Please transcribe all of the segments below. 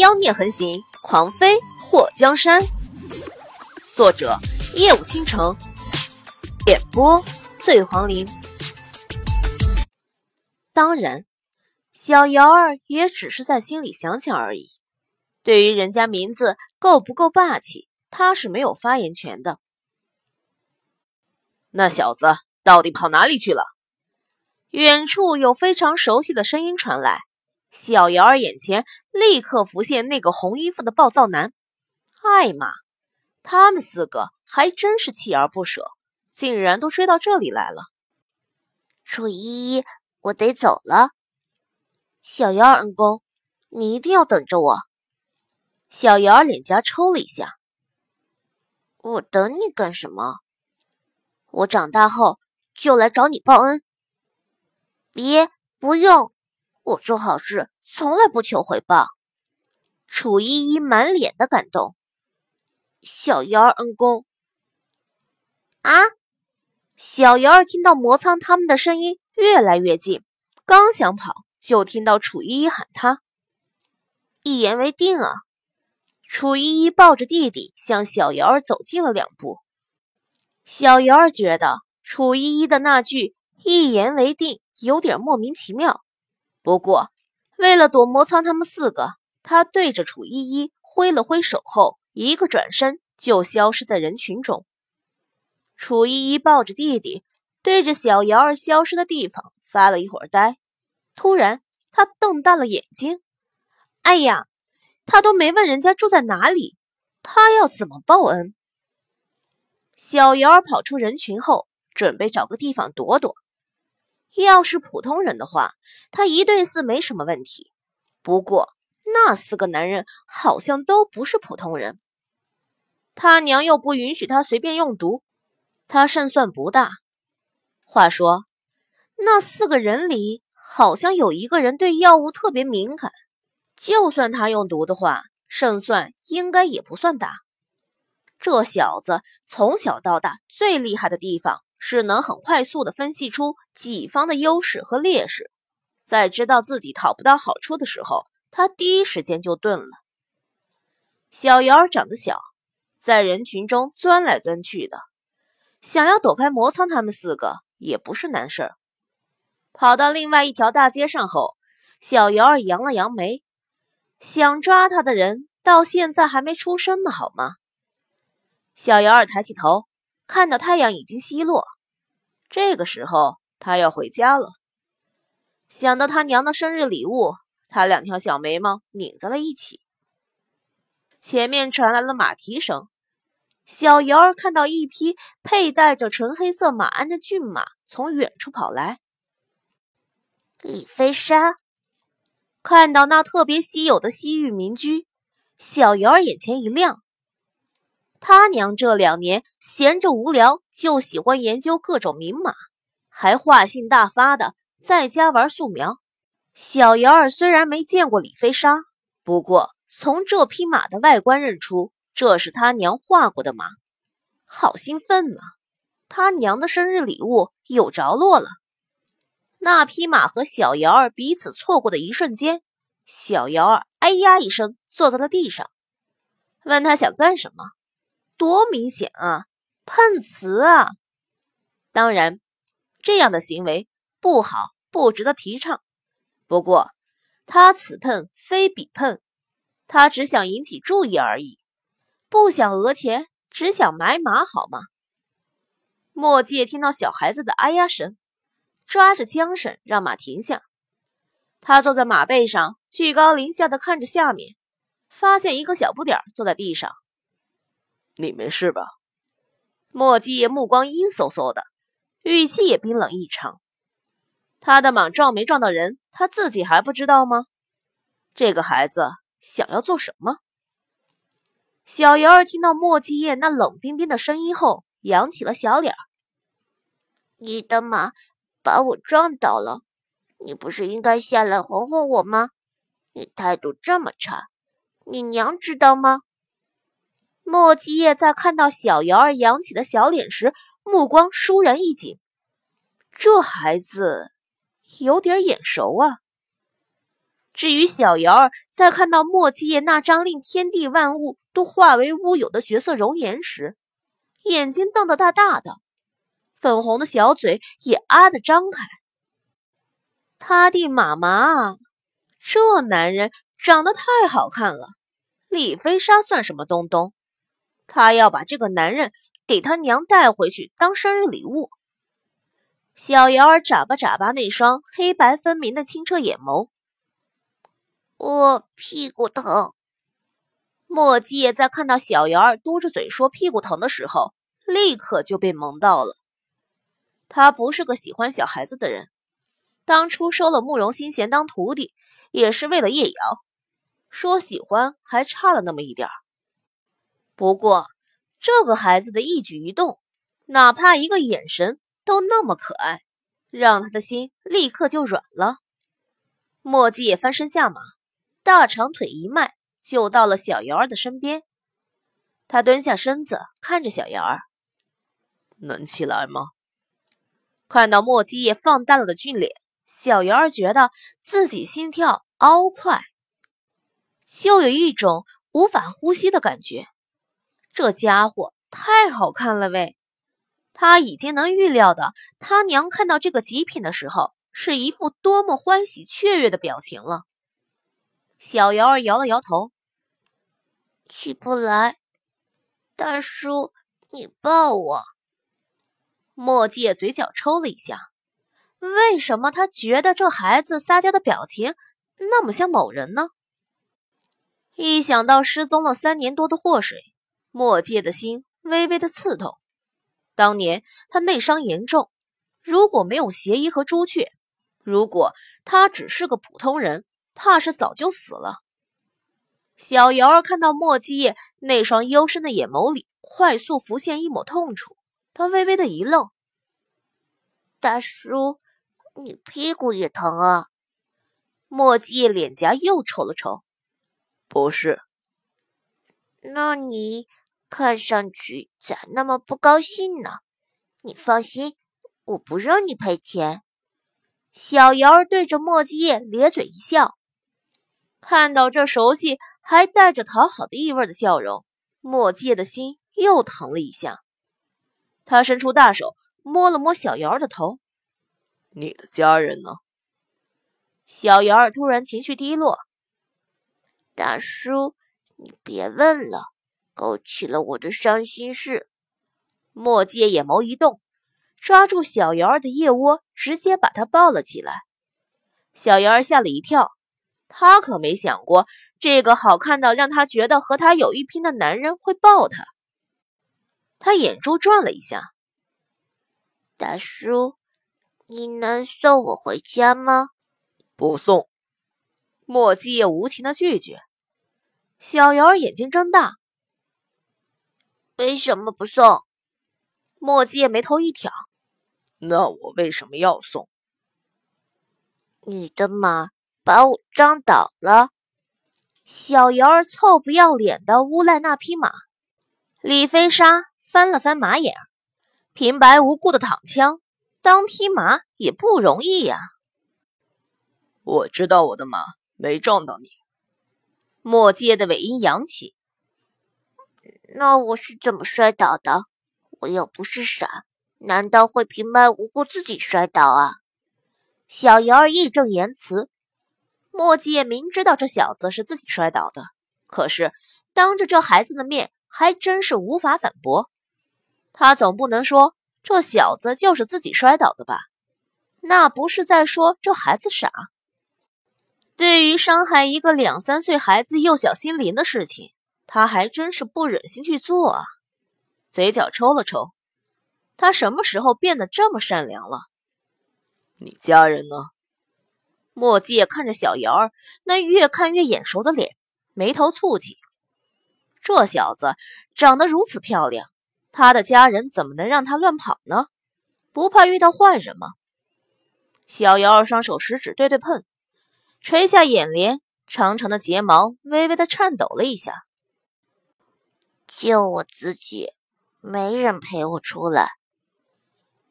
妖孽横行，狂飞祸江山。作者：夜舞倾城，演播：醉黄林。当然，小瑶儿也只是在心里想想而已。对于人家名字够不够霸气，他是没有发言权的。那小子到底跑哪里去了？远处有非常熟悉的声音传来。小瑶儿眼前立刻浮现那个红衣服的暴躁男，艾玛，他们四个还真是锲而不舍，竟然都追到这里来了。楚依依，我得走了。小瑶儿恩公，你一定要等着我。小瑶儿脸颊抽了一下，我等你干什么？我长大后就来找你报恩。别，不用。我做好事从来不求回报。楚依依满脸的感动。小瑶儿恩公。啊！小瑶儿听到魔苍他们的声音越来越近，刚想跑，就听到楚依依喊他：“一言为定啊！”楚依依抱着弟弟向小瑶儿走近了两步。小瑶儿觉得楚依依的那句“一言为定”有点莫名其妙。不过，为了躲魔苍他们四个，他对着楚依依挥了挥手后，一个转身就消失在人群中。楚依依抱着弟弟，对着小瑶儿消失的地方发了一会儿呆。突然，他瞪大了眼睛：“哎呀，他都没问人家住在哪里，他要怎么报恩？”小瑶儿跑出人群后，准备找个地方躲躲。要是普通人的话，他一对四没什么问题。不过那四个男人好像都不是普通人，他娘又不允许他随便用毒，他胜算不大。话说，那四个人里好像有一个人对药物特别敏感，就算他用毒的话，胜算应该也不算大。这小子从小到大最厉害的地方。是能很快速的分析出己方的优势和劣势，在知道自己讨不到好处的时候，他第一时间就顿了。小瑶儿长得小，在人群中钻来钻去的，想要躲开魔苍他们四个也不是难事儿。跑到另外一条大街上后，小瑶儿扬了扬眉，想抓他的人到现在还没出生呢，好吗？小瑶儿抬起头。看到太阳已经西落，这个时候他要回家了。想到他娘的生日礼物，他两条小眉毛拧在了一起。前面传来了马蹄声，小瑶儿看到一匹佩戴着纯黑色马鞍的骏马从远处跑来。李飞沙看到那特别稀有的西域民居，小瑶儿眼前一亮。他娘这两年闲着无聊，就喜欢研究各种名马，还画性大发的在家玩素描。小瑶儿虽然没见过李飞沙，不过从这匹马的外观认出这是他娘画过的马，好兴奋啊！他娘的生日礼物有着落了。那匹马和小瑶儿彼此错过的一瞬间，小瑶儿哎呀一声坐在了地上，问他想干什么。多明显啊！碰瓷啊！当然，这样的行为不好，不值得提倡。不过，他此碰非彼碰，他只想引起注意而已，不想讹钱，只想买马，好吗？墨界听到小孩子的哎呀声，抓着缰绳让马停下。他坐在马背上，居高临下的看着下面，发现一个小不点儿坐在地上。你没事吧？莫季目光阴飕飕的，语气也冰冷异常。他的马撞没撞到人，他自己还不知道吗？这个孩子想要做什么？小瑶儿听到莫季叶那冷冰冰的声音后，扬起了小脸。你的马把我撞倒了，你不是应该下来哄哄我吗？你态度这么差，你娘知道吗？莫基叶在看到小瑶儿扬起的小脸时，目光倏然一紧。这孩子有点眼熟啊！至于小瑶儿，在看到莫继业那张令天地万物都化为乌有的绝色容颜时，眼睛瞪得大大的，粉红的小嘴也啊的张开。他的妈妈，这男人长得太好看了。李飞沙算什么东东？他要把这个男人给他娘带回去当生日礼物。小瑶儿眨巴眨巴那双黑白分明的清澈眼眸。我屁股疼。莫继业在看到小瑶儿嘟着嘴说屁股疼的时候，立刻就被萌到了。他不是个喜欢小孩子的人。当初收了慕容新贤当徒弟，也是为了叶瑶。说喜欢还差了那么一点儿。不过这个孩子的一举一动，哪怕一个眼神，都那么可爱，让他的心立刻就软了。墨迹也翻身下马，大长腿一迈，就到了小瑶儿的身边。他蹲下身子，看着小瑶儿：“能起来吗？”看到墨迹叶放大了的俊脸。小瑶儿觉得自己心跳嗷快，就有一种无法呼吸的感觉。这家伙太好看了喂！他已经能预料到他娘看到这个极品的时候是一副多么欢喜雀跃的表情了。小瑶儿摇了摇头，起不来。大叔，你抱我。墨界嘴角抽了一下。为什么他觉得这孩子撒娇的表情那么像某人呢？一想到失踪了三年多的祸水，莫界的心微微的刺痛。当年他内伤严重，如果没有邪医和朱雀，如果他只是个普通人，怕是早就死了。小瑶儿看到莫继业那双幽深的眼眸里快速浮现一抹痛楚，他微微的一愣：“大叔。”你屁股也疼啊？墨迹脸颊又抽了抽，不是。那你看上去咋那么不高兴呢？你放心，我不让你赔钱。小瑶儿对着墨迹叶咧嘴一笑，看到这熟悉还带着讨好的意味的笑容，墨迹的心又疼了一下。他伸出大手摸了摸小瑶儿的头。你的家人呢？小瑶儿突然情绪低落。大叔，你别问了，勾起了我的伤心事。墨界眼眸一动，抓住小瑶儿的腋窝，直接把她抱了起来。小瑶儿吓了一跳，她可没想过这个好看到让她觉得和她有一拼的男人会抱她。她眼珠转了一下，大叔。你能送我回家吗？不送。墨迹也无情的拒绝。小瑶儿眼睛睁大。为什么不送？墨迹也眉头一挑。那我为什么要送？你的马把我撞倒了。小瑶儿臭不要脸的诬赖那匹马。李飞沙翻了翻马眼，平白无故的躺枪。当匹马也不容易呀。我知道我的马没撞到你。莫界的尾音扬起。那我是怎么摔倒的？我又不是傻，难道会平白无故自己摔倒啊？小瑶儿义正言辞。莫界明知道这小子是自己摔倒的，可是当着这孩子的面，还真是无法反驳。他总不能说。这小子就是自己摔倒的吧？那不是在说这孩子傻？对于伤害一个两三岁孩子幼小心灵的事情，他还真是不忍心去做啊！嘴角抽了抽，他什么时候变得这么善良了？你家人呢？墨迹看着小瑶儿那越看越眼熟的脸，眉头蹙起。这小子长得如此漂亮。他的家人怎么能让他乱跑呢？不怕遇到坏人吗？小瑶儿双手食指对对碰，垂下眼帘，长长的睫毛微微的颤抖了一下。就我自己，没人陪我出来。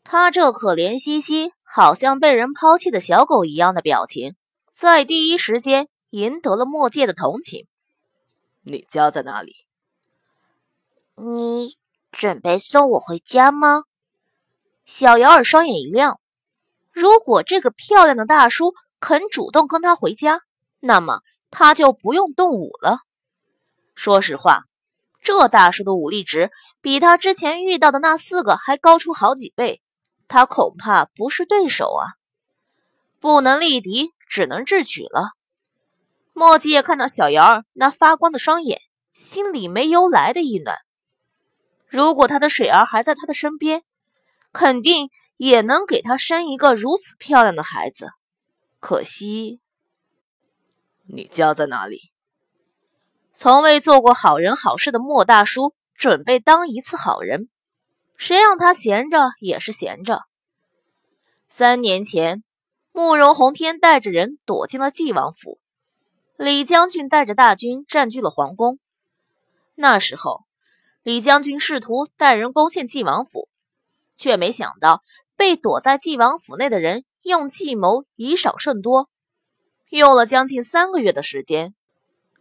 他这可怜兮兮，好像被人抛弃的小狗一样的表情，在第一时间赢得了墨界的同情。你家在哪里？你准备送我回家吗？小瑶儿双眼一亮。如果这个漂亮的大叔肯主动跟他回家，那么他就不用动武了。说实话，这大叔的武力值比他之前遇到的那四个还高出好几倍，他恐怕不是对手啊！不能力敌，只能智取了。墨迹看到小姚儿那发光的双眼，心里没由来的一暖。如果他的水儿还在他的身边，肯定也能给他生一个如此漂亮的孩子。可惜，你家在哪里？从未做过好人好事的莫大叔准备当一次好人，谁让他闲着也是闲着。三年前，慕容洪天带着人躲进了晋王府。李将军带着大军占据了皇宫。那时候，李将军试图带人攻陷晋王府，却没想到被躲在晋王府内的人用计谋以少胜多。用了将近三个月的时间，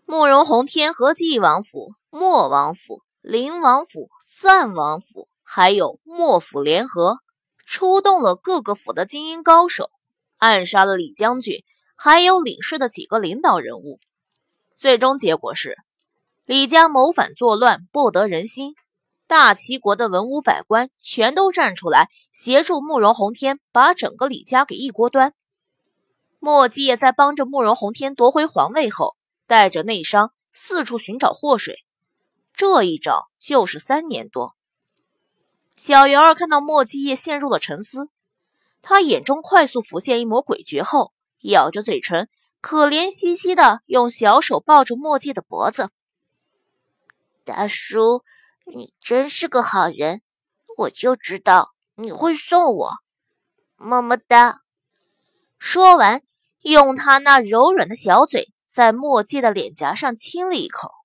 慕容洪天和晋王府、莫王府、林王府、赞王府还有莫府联合，出动了各个府的精英高手，暗杀了李将军。还有李氏的几个领导人物，最终结果是李家谋反作乱，不得人心。大齐国的文武百官全都站出来协助慕容洪天，把整个李家给一锅端。莫季也在帮着慕容洪天夺回皇位后，带着内伤四处寻找祸水。这一找就是三年多。小尤儿看到莫季夜陷入了沉思，他眼中快速浮现一抹诡谲后。咬着嘴唇，可怜兮兮的用小手抱着墨迹的脖子。大叔，你真是个好人，我就知道你会送我，么么哒。说完，用他那柔软的小嘴在墨迹的脸颊上亲了一口。